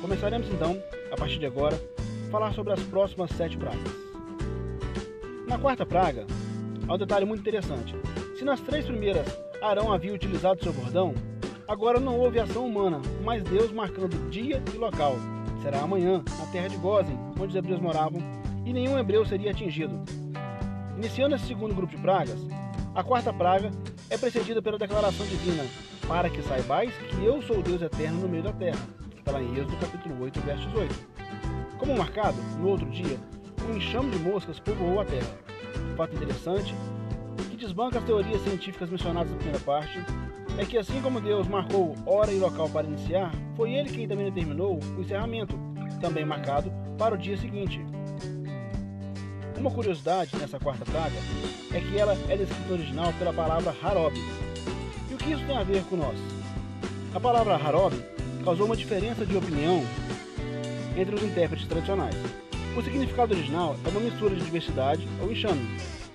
Começaremos então, a partir de agora, a falar sobre as próximas sete pragas. Na quarta praga, há um detalhe muito interessante. Se nas três primeiras Arão havia utilizado seu bordão, agora não houve ação humana, mas Deus marcando dia e local. Será amanhã, na terra de Gozen, onde os hebreus moravam, e nenhum hebreu seria atingido. Iniciando esse segundo grupo de pragas, a quarta praga é precedida pela declaração divina, para que saibais que eu sou o Deus eterno no meio da terra. Está lá em Êxodo capítulo 8, verso 18. Como marcado, no outro dia, um enxame de moscas povoou a terra. Fato interessante, que desbanca as teorias científicas mencionadas na primeira parte, é que assim como Deus marcou hora e local para iniciar, foi ele quem também determinou o encerramento, também marcado para o dia seguinte. Uma curiosidade nessa quarta praga é que ela é descrita original pela palavra Harob. E o que isso tem a ver com nós? A palavra Harob causou uma diferença de opinião entre os intérpretes tradicionais. O significado original é uma mistura de diversidade ou enxame,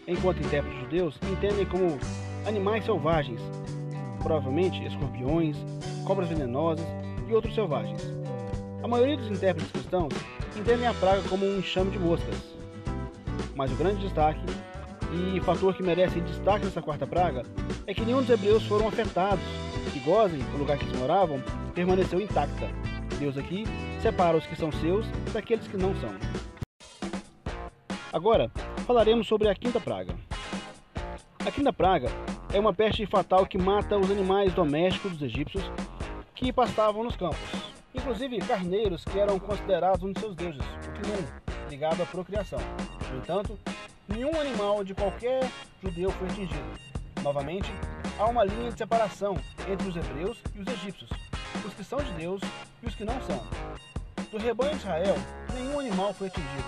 enquanto intérpretes judeus entendem como animais selvagens, provavelmente escorpiões, cobras venenosas e outros selvagens. A maioria dos intérpretes cristãos entendem a praga como um enxame de moscas, mas o grande destaque, e fator que merece destaque nessa quarta praga, é que nenhum dos hebreus foram afetados, e Gozem, o lugar que eles moravam, permaneceu intacta. Deus aqui separa os que são seus daqueles que não são. Agora, falaremos sobre a quinta praga. A quinta praga é uma peste fatal que mata os animais domésticos dos egípcios que pastavam nos campos, inclusive carneiros que eram considerados um de seus deuses, o Kinum, ligado à procriação. No entanto, nenhum animal de qualquer judeu foi atingido. Novamente, há uma linha de separação entre os hebreus e os egípcios, os que são de Deus e os que não são. Do rebanho de Israel, nenhum animal foi atingido,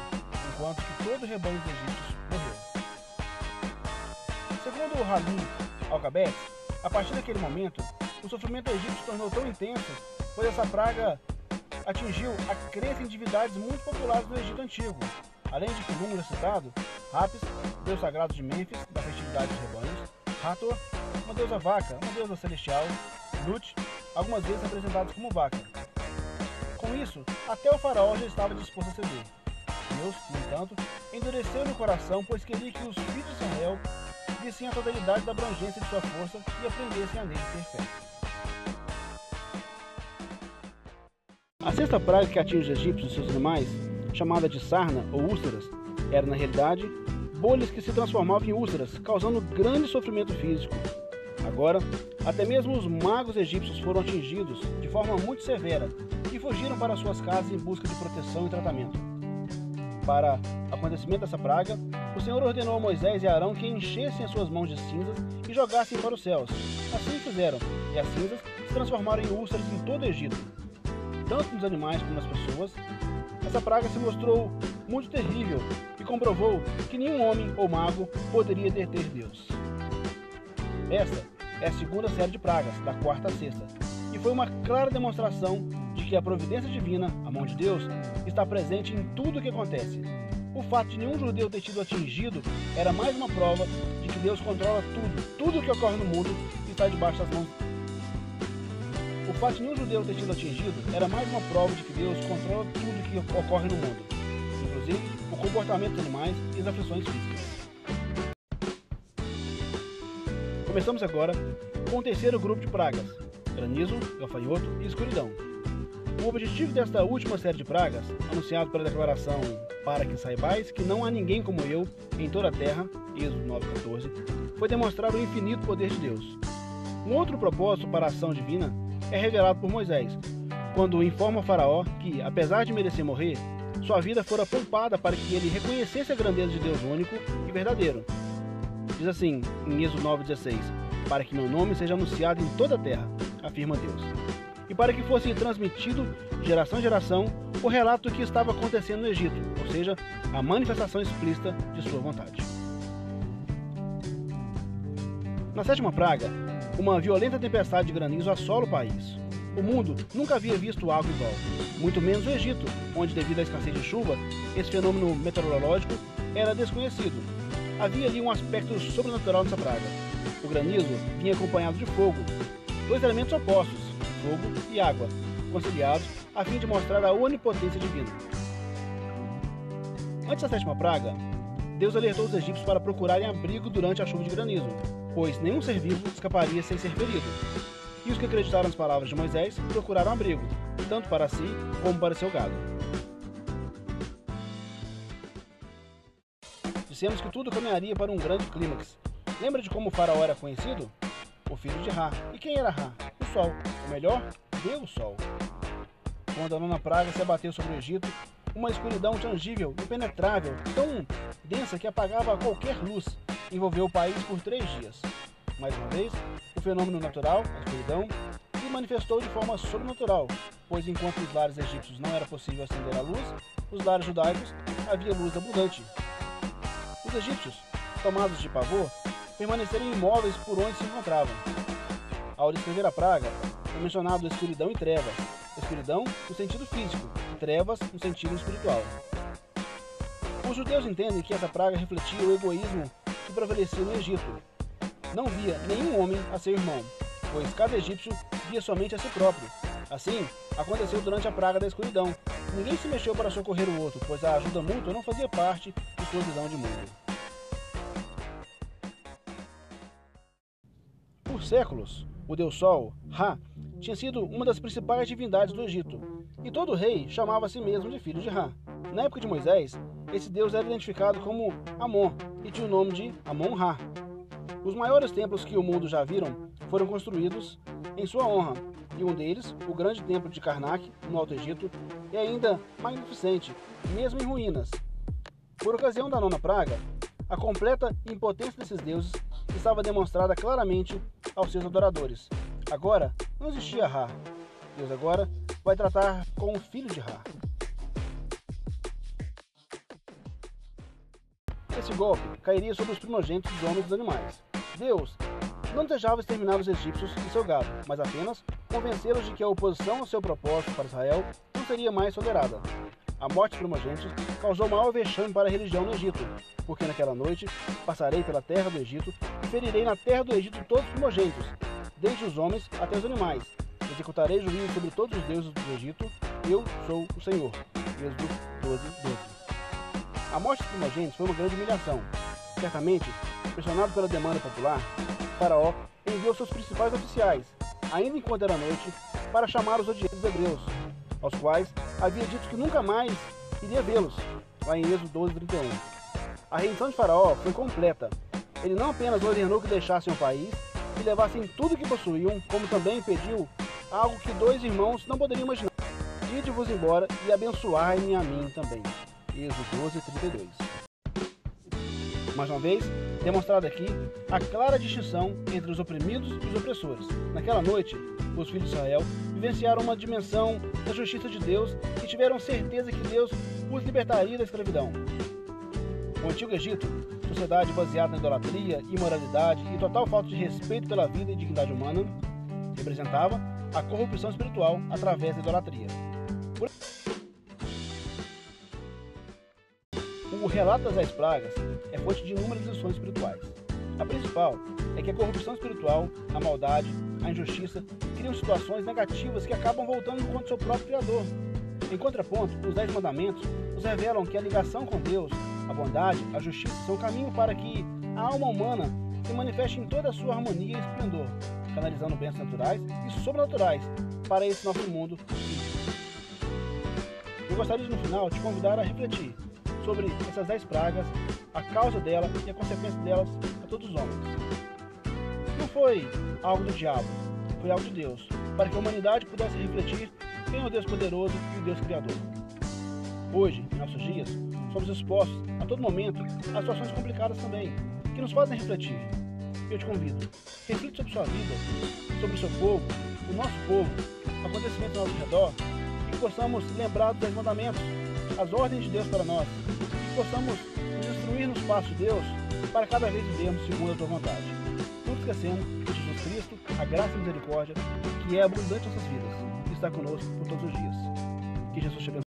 enquanto que todo o rebanho dos egípcios morreu. Segundo o Halim Alcabete, a partir daquele momento, o sofrimento egípcio se tornou tão intenso, pois essa praga atingiu a crença em divindades muito populares do Egito Antigo, Além de Kulum citado, Rapis, deus sagrado de Mênfis, da festividade dos rebanhos, Hathor, uma deusa vaca, uma deusa celestial, Lut, algumas vezes representados como vaca. Com isso, até o faraó já estava disposto a ceder. Deus, no entanto, endureceu-lhe o coração, pois queria que os filhos de Israel vissem a totalidade da abrangência de sua força e aprendessem a ter fé. A sexta praga que atinge os egípcios e seus animais chamada de sarna ou úlceras, era na realidade bolhas que se transformavam em úlceras, causando grande sofrimento físico. Agora, até mesmo os magos egípcios foram atingidos de forma muito severa e fugiram para suas casas em busca de proteção e tratamento. Para acontecimento dessa praga, o Senhor ordenou a Moisés e Arão que enchessem as suas mãos de cinzas e jogassem para os céus. Assim fizeram, e as cinzas se transformaram em úlceras em todo o Egito, tanto nos animais como nas pessoas, essa praga se mostrou muito terrível e comprovou que nenhum homem ou mago poderia deter Deus. Esta é a segunda série de pragas, da quarta a sexta, e foi uma clara demonstração de que a providência divina, a mão de Deus, está presente em tudo o que acontece. O fato de nenhum judeu ter sido atingido era mais uma prova de que Deus controla tudo, tudo o que ocorre no mundo está debaixo das mãos o fato de nenhum judeu ter sido atingido era mais uma prova de que Deus controla tudo que ocorre no mundo, inclusive o comportamento dos animais e as aflições físicas. Começamos agora com o terceiro grupo de pragas: granizo, gafanhoto e escuridão. O objetivo desta última série de pragas, anunciado pela declaração para que saibais que não há ninguém como eu em toda a terra, Êxodo 9,14, foi demonstrar o infinito poder de Deus. Um outro propósito para a ação divina é revelado por Moisés, quando informa faraó que, apesar de merecer morrer, sua vida fora poupada para que ele reconhecesse a grandeza de Deus único e verdadeiro. Diz assim, em Êxodo 9,16, para que meu nome seja anunciado em toda a terra, afirma Deus. E para que fosse transmitido geração em geração o relato do que estava acontecendo no Egito, ou seja, a manifestação explícita de sua vontade. Na sétima praga, uma violenta tempestade de granizo assola o país. O mundo nunca havia visto algo igual, muito menos o Egito, onde, devido à escassez de chuva, esse fenômeno meteorológico era desconhecido. Havia ali um aspecto sobrenatural nessa praga. O granizo vinha acompanhado de fogo, dois elementos opostos, fogo e água, conciliados a fim de mostrar a onipotência divina. Antes da sétima praga, Deus alertou os egípcios para procurarem abrigo durante a chuva de granizo, pois nenhum ser vivo escaparia sem ser ferido. E os que acreditaram nas palavras de Moisés procuraram abrigo, tanto para si como para seu gado. Dissemos que tudo caminharia para um grande clímax. Lembra de como o faraó era conhecido? O filho de Ra. E quem era Ra? O Sol. Ou melhor, Deus Sol. Quando a nona praga se abateu sobre o Egito, uma escuridão tangível, impenetrável, tão densa que apagava qualquer luz, envolveu o país por três dias. Mais uma vez, o fenômeno natural, a escuridão, se manifestou de forma sobrenatural, pois enquanto os lares egípcios não era possível acender a luz, os lares judaicos havia luz abundante. Os egípcios, tomados de pavor, permaneceram imóveis por onde se encontravam. Ao descrever a praga, é mencionado escuridão e trevas, escuridão no sentido físico, trevas no sentido espiritual. Os judeus entendem que essa praga refletia o egoísmo que prevalecia no Egito. Não via nenhum homem a seu irmão, pois cada egípcio via somente a si próprio. Assim, aconteceu durante a praga da escuridão. Ninguém se mexeu para socorrer o outro, pois a ajuda mútua não fazia parte sua visão de mundo. Por séculos, o deus Sol, Ra, tinha sido uma das principais divindades do Egito, e todo rei chamava a si mesmo de filho de Ra. Na época de Moisés, esse deus era identificado como Amon e tinha o nome de Amon-Ra. Os maiores templos que o mundo já viram foram construídos em sua honra, e um deles, o grande templo de Karnak, no Alto Egito, é ainda magnificente, mesmo em ruínas. Por ocasião da nona praga, a completa impotência desses deuses estava demonstrada claramente aos seus adoradores. Agora, não existia Ra. Deus agora vai tratar com o filho de Ra. Esse golpe cairia sobre os primogênitos dos homens e dos animais. Deus não desejava exterminar os egípcios e seu gado, mas apenas convencê-los de que a oposição ao seu propósito para Israel não seria mais tolerada. A morte dos primogênitos causou maior vexame para a religião no Egito, porque naquela noite passarei pela terra do Egito e ferirei na terra do Egito todos os primogênitos, desde os homens até os animais. Executarei juízo sobre todos os deuses do Egito, eu sou o Senhor. Êxodo 12, 12. A morte dos primogênitos foi uma grande humilhação. Certamente, pressionado pela demanda popular, Faraó enviou seus principais oficiais, ainda enquanto era noite, para chamar os odiados hebreus, aos quais havia dito que nunca mais iria vê-los, lá em Êxodo 12, 31. A rendição de Faraó foi completa. Ele não apenas ordenou que deixassem o país e levassem tudo que possuíam, como também pediu algo que dois irmãos não poderiam imaginar. Ide-vos embora e abençoai-me a mim também. Êxodo 12, 32. Mais uma vez, demonstrada aqui a clara distinção entre os oprimidos e os opressores. Naquela noite, os filhos de Israel vivenciaram uma dimensão da justiça de Deus e tiveram certeza que Deus os libertaria da escravidão. O Antigo Egito, sociedade baseada na idolatria, imoralidade e total falta de respeito pela vida e dignidade humana, representava a corrupção espiritual através da idolatria. O relato das dez pragas é fonte de inúmeras lições espirituais. A principal é que a corrupção espiritual, a maldade, a injustiça criam situações negativas que acabam voltando contra seu próprio Criador. Em contraponto, os Dez Mandamentos nos revelam que a ligação com Deus, a bondade, a justiça são caminho para que a alma humana se manifeste em toda a sua harmonia e esplendor, canalizando bênçãos naturais e sobrenaturais para esse nosso mundo. Eu gostaria de, no final, te convidar a refletir sobre essas dez pragas, a causa delas e a consequência delas a todos os homens. Não foi algo do diabo, algo de Deus, para que a humanidade pudesse refletir quem é o Deus poderoso e o Deus criador. Hoje, em nossos dias, somos expostos a todo momento a situações complicadas também, que nos fazem refletir. Eu te convido, reflita sobre sua vida, sobre o seu povo, o nosso povo, acontecimentos ao nosso redor, e que possamos lembrar dos mandamentos, as ordens de Deus para nós, que possamos nos instruir nos passos de Deus para cada vez vivermos segundo a tua vontade. Tudo esquecendo Cristo, a graça e a misericórdia, que é abundante em nossas vidas, está conosco por todos os dias. Que Jesus te abençoe.